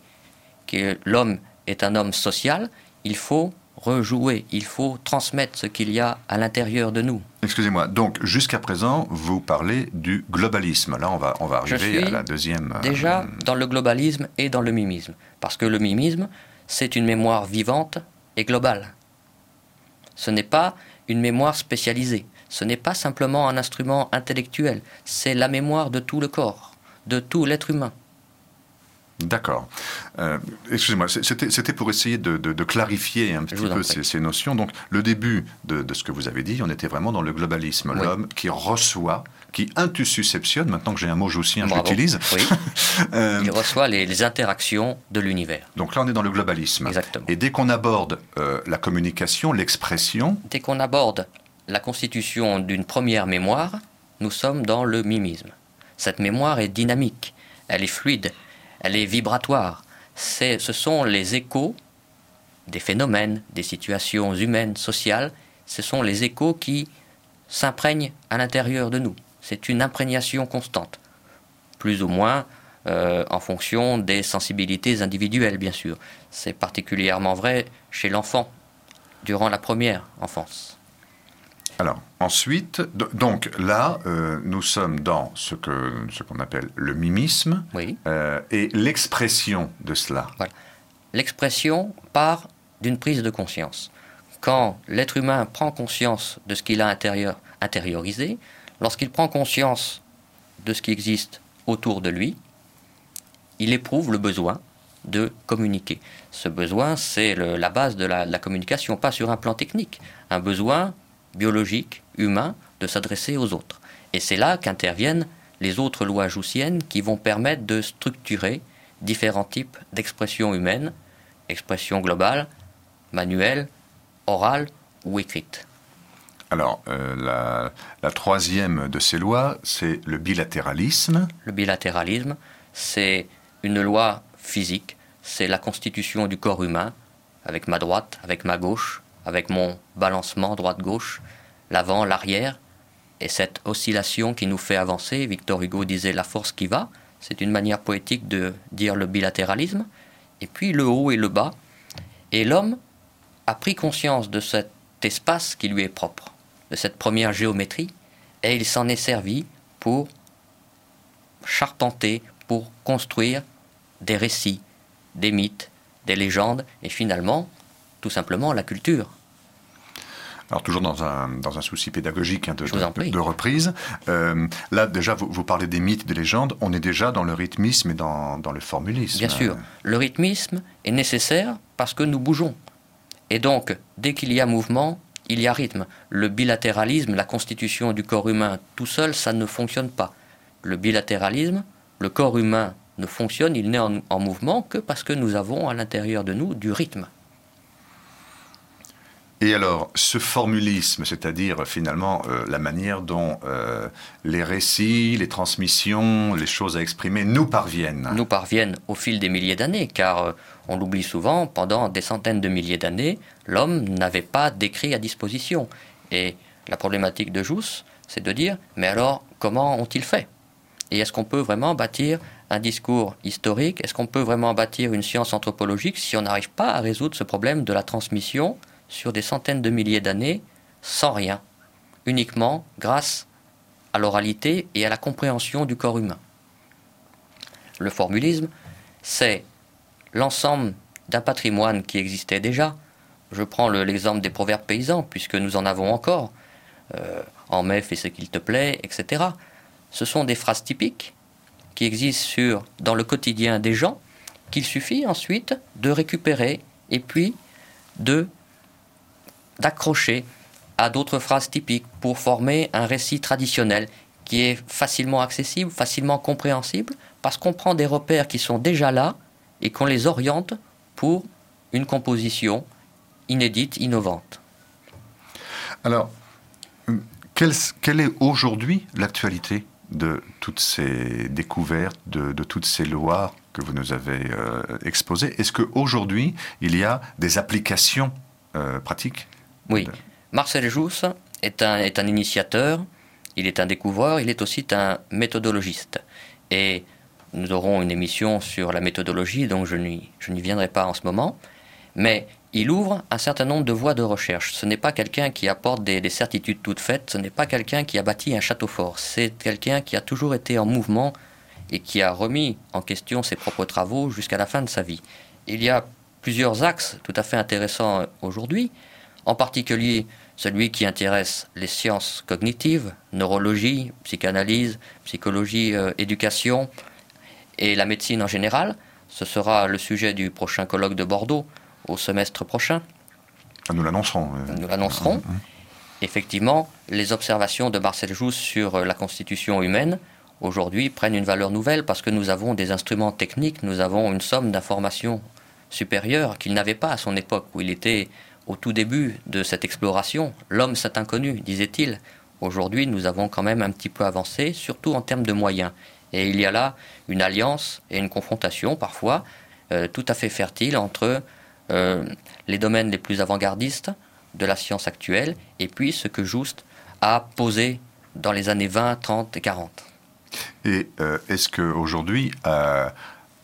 que l'homme est un homme social, il faut rejouer, il faut transmettre ce qu'il y a à l'intérieur de nous. Excusez-moi, donc jusqu'à présent, vous parlez du globalisme. Là, on va, on va arriver à la deuxième. Euh, déjà dans le globalisme et dans le mimisme. Parce que le mimisme, c'est une mémoire vivante et globale. Ce n'est pas une mémoire spécialisée. Ce n'est pas simplement un instrument intellectuel. C'est la mémoire de tout le corps, de tout l'être humain. D'accord. Euh, excusez-moi, c'était pour essayer de, clarifier un petit peu ces, notions. Donc, le début de, ce que vous avez dit, on était vraiment dans le globalisme. L'homme qui reçoit, qui intussusceptionne, maintenant que j'ai un mot joussien, je l'utilise. Oui. Euh, Il reçoit les, interactions de l'univers. Donc là, on est dans le globalisme. Exactement. Et dès qu'on aborde euh, la communication, l'expression... Dès qu'on aborde la constitution d'une première mémoire, nous sommes dans le mimisme. Cette mémoire est dynamique, elle est fluide, elle est vibratoire. ce sont les échos des phénomènes, des situations humaines, sociales, ce sont les échos qui s'imprègnent à l'intérieur de nous. C'est une imprégnation constante, plus ou moins euh, en fonction des sensibilités individuelles, bien sûr. C'est particulièrement vrai chez l'enfant, durant la première enfance. Alors, ensuite, donc là, euh, nous sommes dans ce qu'on ce qu'on appelle le mimisme euh, et l'expression de cela. L'expression part d'une prise de conscience. Quand l'être humain prend conscience de ce qu'il a intérieur, intériorisé, lorsqu'il prend conscience de ce qui existe autour de lui, il éprouve le besoin de communiquer. Ce besoin, c'est la base de la, communication, pas sur un plan technique, un besoin biologique, humain, de s'adresser aux autres. Et c'est là qu'interviennent les autres lois joussiennes qui vont permettre de structurer différents types d'expressions humaines, expressions globales, manuelles, orales ou écrites. Alors, euh, la, la, troisième de ces lois, c'est le bilatéralisme. Le bilatéralisme, c'est une loi physique, c'est la constitution du corps humain, avec ma droite, avec ma gauche, avec mon balancement droite-gauche, l'avant, l'arrière, et cette oscillation qui nous fait avancer. Victor Hugo disait la force qui va, c'est une manière poétique de dire le bilatéralisme, et puis le haut et le bas. Et l'homme a pris conscience de cet espace qui lui est propre, de cette première géométrie, et il s'en est servi pour charpenter, pour construire des récits, des mythes, des légendes, et finalement, tout simplement, la culture. Alors toujours dans un, dans un souci pédagogique hein, de, de, reprise. Euh, là déjà, vous, vous, parlez des mythes, des légendes, on est déjà dans le rythmisme et dans, dans le formulisme. Bien sûr, le rythmisme est nécessaire parce que nous bougeons. Et donc, dès qu'il y a mouvement, il y a rythme. Le bilatéralisme, la constitution du corps humain tout seul, ça ne fonctionne pas. Le bilatéralisme, le corps humain ne fonctionne, il n'est en, mouvement que parce que nous avons à l'intérieur de nous du rythme. Et alors, ce formulisme, c'est-à-dire finalement euh, la manière dont euh, les récits, les transmissions, les choses à exprimer nous parviennent. Nous parviennent au fil des milliers d'années, car euh, on l'oublie souvent, pendant des centaines de milliers d'années, l'homme n'avait pas d'écrit à disposition. Et la problématique de Jousse, c'est de dire, mais alors, comment ont-ils fait? Et est-ce qu'on peut vraiment bâtir un discours historique? Est-ce qu'on peut vraiment bâtir une science anthropologique si on n'arrive pas à résoudre ce problème de la transmission sur des centaines de milliers d'années sans rien, uniquement grâce à l'oralité et à la compréhension du corps humain Le formulisme, c'est l'ensemble d'un patrimoine qui existait déjà. Je prends l'exemple des proverbes paysans, puisque nous en avons encore. Euh, en mai, fais ce qu'il te plaît, etc. Ce sont des phrases typiques qui existe sur, dans le quotidien des gens, qu'il suffit ensuite de récupérer et puis de d'accrocher à d'autres phrases typiques pour former un récit traditionnel qui est facilement accessible, facilement compréhensible, parce qu'on prend des repères qui sont déjà là et qu'on les oriente pour une composition inédite, innovante. Alors, quelle, quelle est aujourd'hui l'actualité de toutes ces découvertes, de, toutes ces lois que vous nous avez euh, exposées? Est-ce qu'aujourd'hui, il y a des applications euh, pratiques? Oui. Marcel Jousse est un, est un initiateur, il est un découvreur, il est aussi un méthodologiste. Et nous aurons une émission sur la méthodologie, donc je n'y viendrai pas en ce moment. Mais il ouvre un certain nombre de voies de recherche. Ce n'est pas quelqu'un qui apporte des, certitudes toutes faites, ce n'est pas quelqu'un qui a bâti un château fort, c'est quelqu'un qui a toujours été en mouvement et qui a remis en question ses propres travaux jusqu'à la fin de sa vie. Il y a plusieurs axes tout à fait intéressants aujourd'hui, en particulier celui qui intéresse les sciences cognitives, neurologie, psychanalyse, psychologie, euh, éducation et la médecine en général. Ce sera le sujet du prochain colloque de Bordeaux au semestre prochain. Ah, nous l'annoncerons. Euh. Nous l'annoncerons. Mmh, mmh. Effectivement, les observations de Marcel Jousse sur euh, la constitution humaine aujourd'hui prennent une valeur nouvelle parce que nous avons des instruments techniques, nous avons une somme d'informations supérieures qu'il n'avait pas à son époque où il était au tout début de cette exploration. L'homme, c'est inconnu, disait-il. Aujourd'hui, nous avons quand même un petit peu avancé, surtout en termes de moyens. Et il y a là une alliance et une confrontation parfois euh, tout à fait fertile entre euh, les domaines les plus avant-gardistes de la science actuelle, et puis ce que Juste a posé dans les années 20, 30 et 40. Et est-ce qu'aujourd'hui,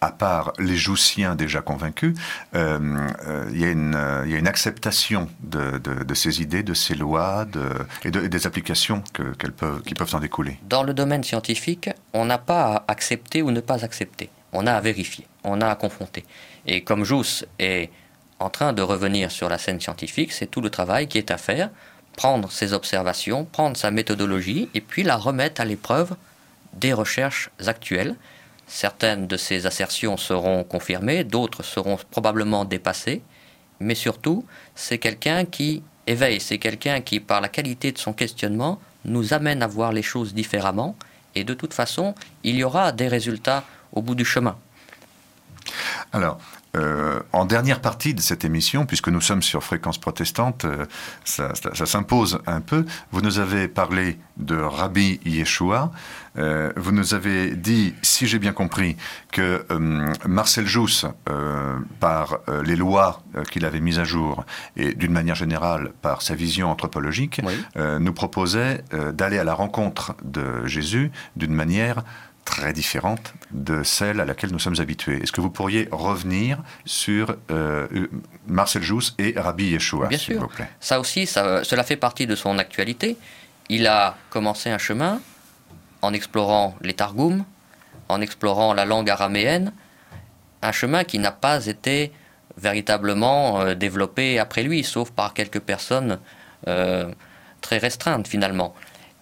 à part les Joussiens déjà convaincus, euh, euh, il, y a une, acceptation de, ces idées, de ces lois et, des applications peuvent, qui peuvent en découler. Dans le domaine scientifique, on n'a pas à accepter ou ne pas accepter. On a à vérifier, on a à confronter. Et comme Jousse est en train de revenir sur la scène scientifique, c'est tout le travail qui est à faire, prendre ses observations, prendre sa méthodologie et puis la remettre à l'épreuve des recherches actuelles Certaines de ces assertions seront confirmées, d'autres seront probablement dépassées, mais surtout, c'est quelqu'un qui éveille, c'est quelqu'un qui, par la qualité de son questionnement, nous amène à voir les choses différemment, et de toute façon, il y aura des résultats au bout du chemin. Alors, euh, en dernière partie de cette émission, puisque nous sommes sur fréquence protestante, euh, ça, s'impose un peu. Vous nous avez parlé de Rabbi Yeshua. Euh, vous nous avez dit, si j'ai bien compris, que Marcel Jousse, par les lois qu'il avait mises à jour et d'une manière générale par sa vision anthropologique, nous proposait d'aller à la rencontre de Jésus d'une manière très différente de celle à laquelle nous sommes habitués. Est-ce que vous pourriez revenir sur euh, Marcel Jousse et Rabbi Yeshua, s'il vous plaît? Ça aussi, ça, cela fait partie de son actualité. Il a commencé un chemin en explorant les Targums, en explorant la langue araméenne, un chemin qui n'a pas été véritablement euh, développé après lui, sauf par quelques personnes euh, très restreintes finalement.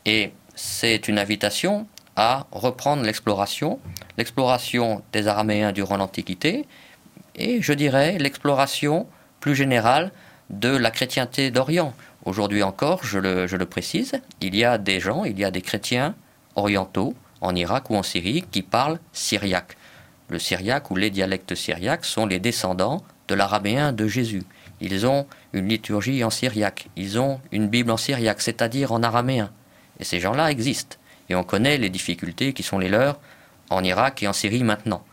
Et c'est une invitation à reprendre l'exploration, l'exploration des Araméens durant l'Antiquité, et je dirais l'exploration plus générale de la chrétienté d'Orient. Aujourd'hui encore, je le, je le, précise, il y a des gens, il y a des chrétiens orientaux en Irak ou en Syrie qui parlent syriaque. Le syriaque ou les dialectes syriaques sont les descendants de l'araméen de Jésus. Ils ont une liturgie en syriaque, ils ont une Bible en syriaque, c'est-à-dire en araméen. Et ces gens-là existent. Et on connaît les difficultés qui sont les leurs en Irak et en Syrie maintenant.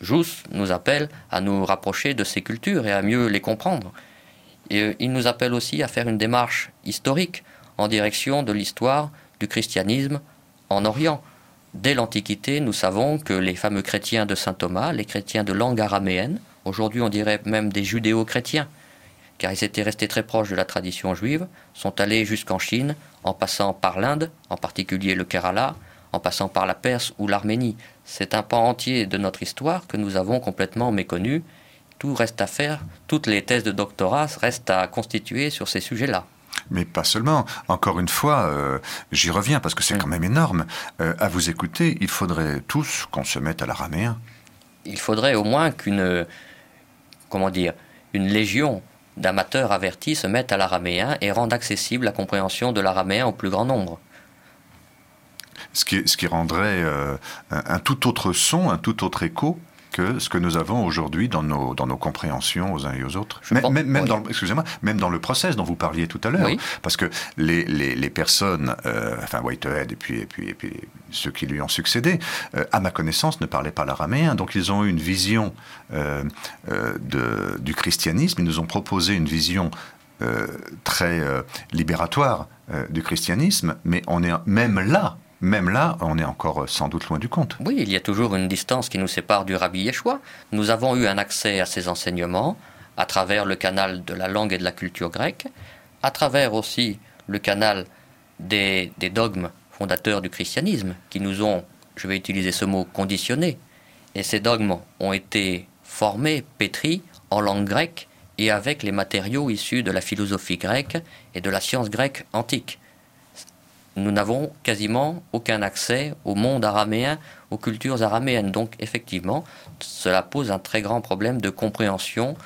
Jousse nous appelle à nous rapprocher de ces cultures et à mieux les comprendre. Et euh, il nous appelle aussi à faire une démarche historique en direction de l'histoire du christianisme en Orient. Dès l'Antiquité, nous savons que les fameux chrétiens de saint Thomas, les chrétiens de langue araméenne, aujourd'hui on dirait même des judéo-chrétiens, car ils étaient restés très proches de la tradition juive, sont allés jusqu'en Chine, en passant par l'Inde, en particulier le Kerala, en passant par la Perse ou l'Arménie. C'est un pan entier de notre histoire que nous avons complètement méconnu. Tout reste à faire, toutes les thèses de doctorat restent à constituer sur ces sujets-là. Mais pas seulement. Encore une fois, euh, j'y reviens parce que c'est quand même énorme. Euh, à vous écouter, il faudrait tous qu'on se mette à l'araméen. Il faudrait au moins qu'une, comment dire, une légion d'amateurs avertis se mettent à l'araméen et rendent accessible la compréhension de l'araméen au plus grand nombre. Ce qui, ce qui rendrait euh, un, tout autre son, un tout autre écho que ce que nous avons aujourd'hui dans nos, dans nos compréhensions aux uns et aux autres. même, même, dans, excusez-moi, même dans le process dont vous parliez tout à l'heure. Parce que les, les, les personnes, euh, enfin Whitehead et puis, et, puis, et puis ceux qui lui ont succédé, euh, à ma connaissance, ne parlaient pas l'araméen. Donc ils ont eu une vision euh, de, du christianisme. Ils nous ont proposé une vision très libératoire du christianisme. Mais on est même là même là, on est encore euh, sans doute loin du compte. Oui, il y a toujours une distance qui nous sépare du rabbi Yeshua. Nous avons eu un accès à ces enseignements à travers le canal de la langue et de la culture grecque, à travers aussi le canal des, dogmes fondateurs du christianisme, qui nous ont, je vais utiliser ce mot, conditionnés. Et ces dogmes ont été formés, pétris en langue grecque et avec les matériaux issus de la philosophie grecque et de la science grecque antique nous n'avons quasiment aucun accès au monde araméen, aux cultures araméennes. Donc effectivement, cela pose un très grand problème de compréhension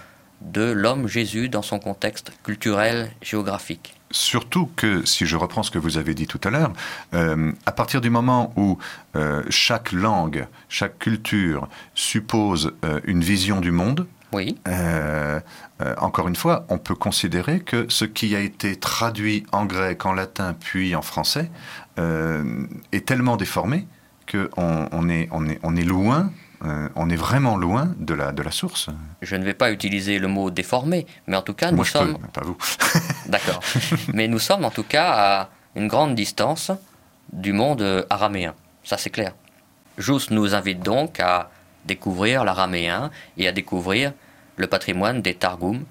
de l'homme Jésus dans son contexte culturel, géographique. Surtout que, si je reprends ce que vous avez dit tout à l'heure, euh, à partir du moment où euh, chaque langue, chaque culture suppose euh, une vision du monde, oui. Euh, euh, encore une fois, on peut considérer que ce qui a été traduit en grec, en latin, puis en français, euh, est tellement déformé qu'on on est, on est, on est loin on est vraiment loin de la, de la source. Je ne vais pas utiliser le mot déformé, mais en tout cas, nous sommes. pas vous. D'accord. mais nous sommes en tout cas à une grande distance du monde araméen. Ça c'est clair. Jousse nous invite donc à découvrir l'araméen et à découvrir le patrimoine des Targums,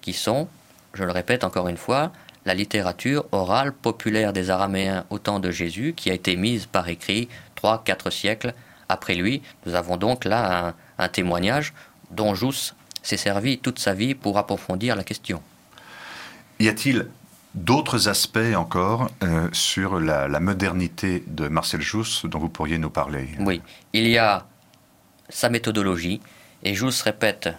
qui sont, je le répète encore une fois, la littérature orale populaire des Araméens au temps de Jésus, qui a été mise par écrit trois, quatre siècles après lui. Nous avons donc là un, témoignage dont Jousse s'est servi toute sa vie pour approfondir la question. Y a-t-il d'autres aspects encore euh, sur la, modernité de Marcel Jousse dont vous pourriez nous parler? Oui, il y a sa méthodologie, et Jousse répète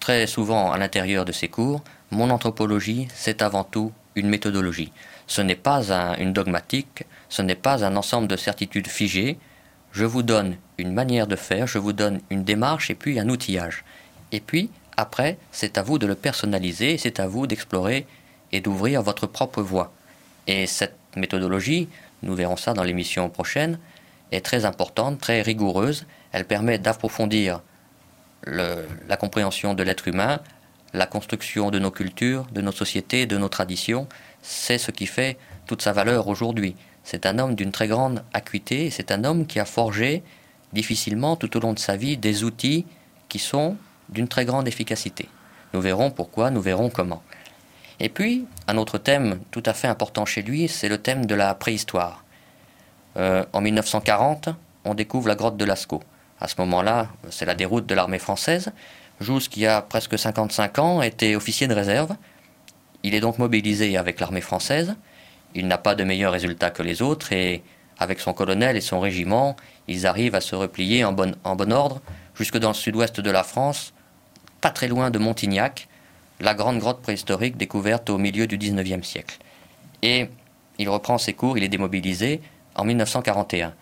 très souvent à l'intérieur de ses cours, mon anthropologie, c'est avant tout une méthodologie. Ce n'est pas un, une dogmatique, ce n'est pas un ensemble de certitudes figées. Je vous donne une manière de faire, je vous donne une démarche et puis un outillage. Et puis, après, c'est à vous de le personnaliser, c'est à vous d'explorer et d'ouvrir votre propre voie. Et cette méthodologie, nous verrons ça dans l'émission prochaine, est très importante, très rigoureuse. Elle permet d'approfondir la compréhension de l'être humain, la construction de nos cultures, de nos sociétés, de nos traditions. C'est ce qui fait toute sa valeur aujourd'hui. C'est un homme d'une très grande acuité, c'est un homme qui a forgé difficilement tout au long de sa vie des outils qui sont d'une très grande efficacité. Nous verrons pourquoi, nous verrons comment. Et puis, un autre thème tout à fait important chez lui, c'est le thème de la préhistoire. Euh, en 1940, on découvre la grotte de Lascaux. À ce moment-là, c'est la déroute de l'armée française. Jousse, qui a presque 55 ans, était officier de réserve. Il est donc mobilisé avec l'armée française. Il n'a pas de meilleurs résultats que les autres et, avec son colonel et son régiment, ils arrivent à se replier en bon, ordre jusque dans le sud-ouest de la France, pas très loin de Montignac, la grande grotte préhistorique découverte au milieu du XIXe siècle. Et il reprend ses cours, il est démobilisé en 1941.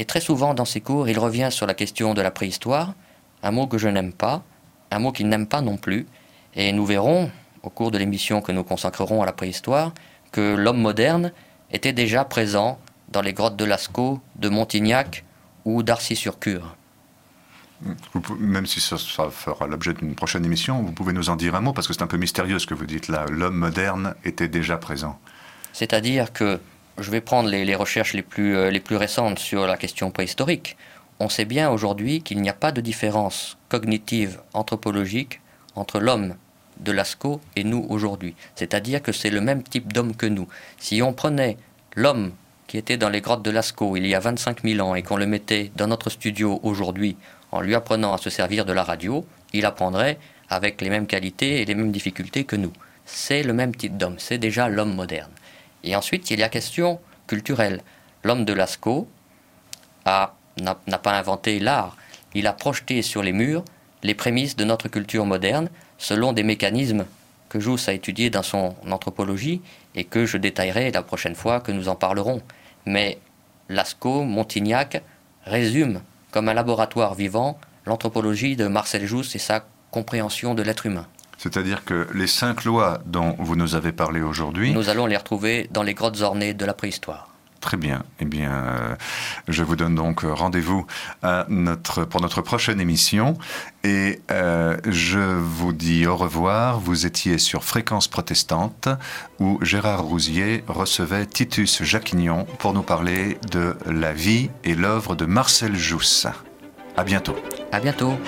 Et très souvent dans ses cours, il revient sur la question de la préhistoire, un mot que je n'aime pas, un mot qu'il n'aime pas non plus. Et nous verrons, au cours de l'émission que nous consacrerons à la préhistoire, que l'homme moderne était déjà présent dans les grottes de Lascaux, de Montignac ou d'Arcy-sur-Cure. Même si ça, fera l'objet d'une prochaine émission, vous pouvez nous en dire un mot, parce que c'est un peu mystérieux ce que vous dites là. L'homme moderne était déjà présent. C'est-à-dire que je vais prendre les, recherches les plus, euh, les plus récentes sur la question préhistorique. On sait bien aujourd'hui qu'il n'y a pas de différence cognitive anthropologique entre l'homme de Lascaux et nous aujourd'hui. C'est-à-dire que c'est le même type d'homme que nous. Si on prenait l'homme qui était dans les grottes de Lascaux il y a 25 000 ans et qu'on le mettait dans notre studio aujourd'hui en lui apprenant à se servir de la radio, il apprendrait avec les mêmes qualités et les mêmes difficultés que nous. C'est le même type d'homme, c'est déjà l'homme moderne. Et ensuite, il y a la question culturelle. L'homme de Lascaux n'a pas inventé l'art, il a projeté sur les murs les prémices de notre culture moderne selon des mécanismes que Jousse a étudiés dans son anthropologie et que je détaillerai la prochaine fois que nous en parlerons. Mais Lascaux, Montignac résument comme un laboratoire vivant l'anthropologie de Marcel Jousse et sa compréhension de l'être humain. C'est-à-dire que les cinq lois dont vous nous avez parlé aujourd'hui... Nous allons les retrouver dans les grottes ornées de la préhistoire. Très bien. Eh bien, euh, je vous donne donc rendez-vous notre, pour notre prochaine émission. Et euh, je vous dis au revoir. Vous étiez sur Fréquence Protestante, où Gérard Rousier recevait Titus Jacquignon pour nous parler de la vie et l'œuvre de Marcel Jousse. À bientôt. À bientôt.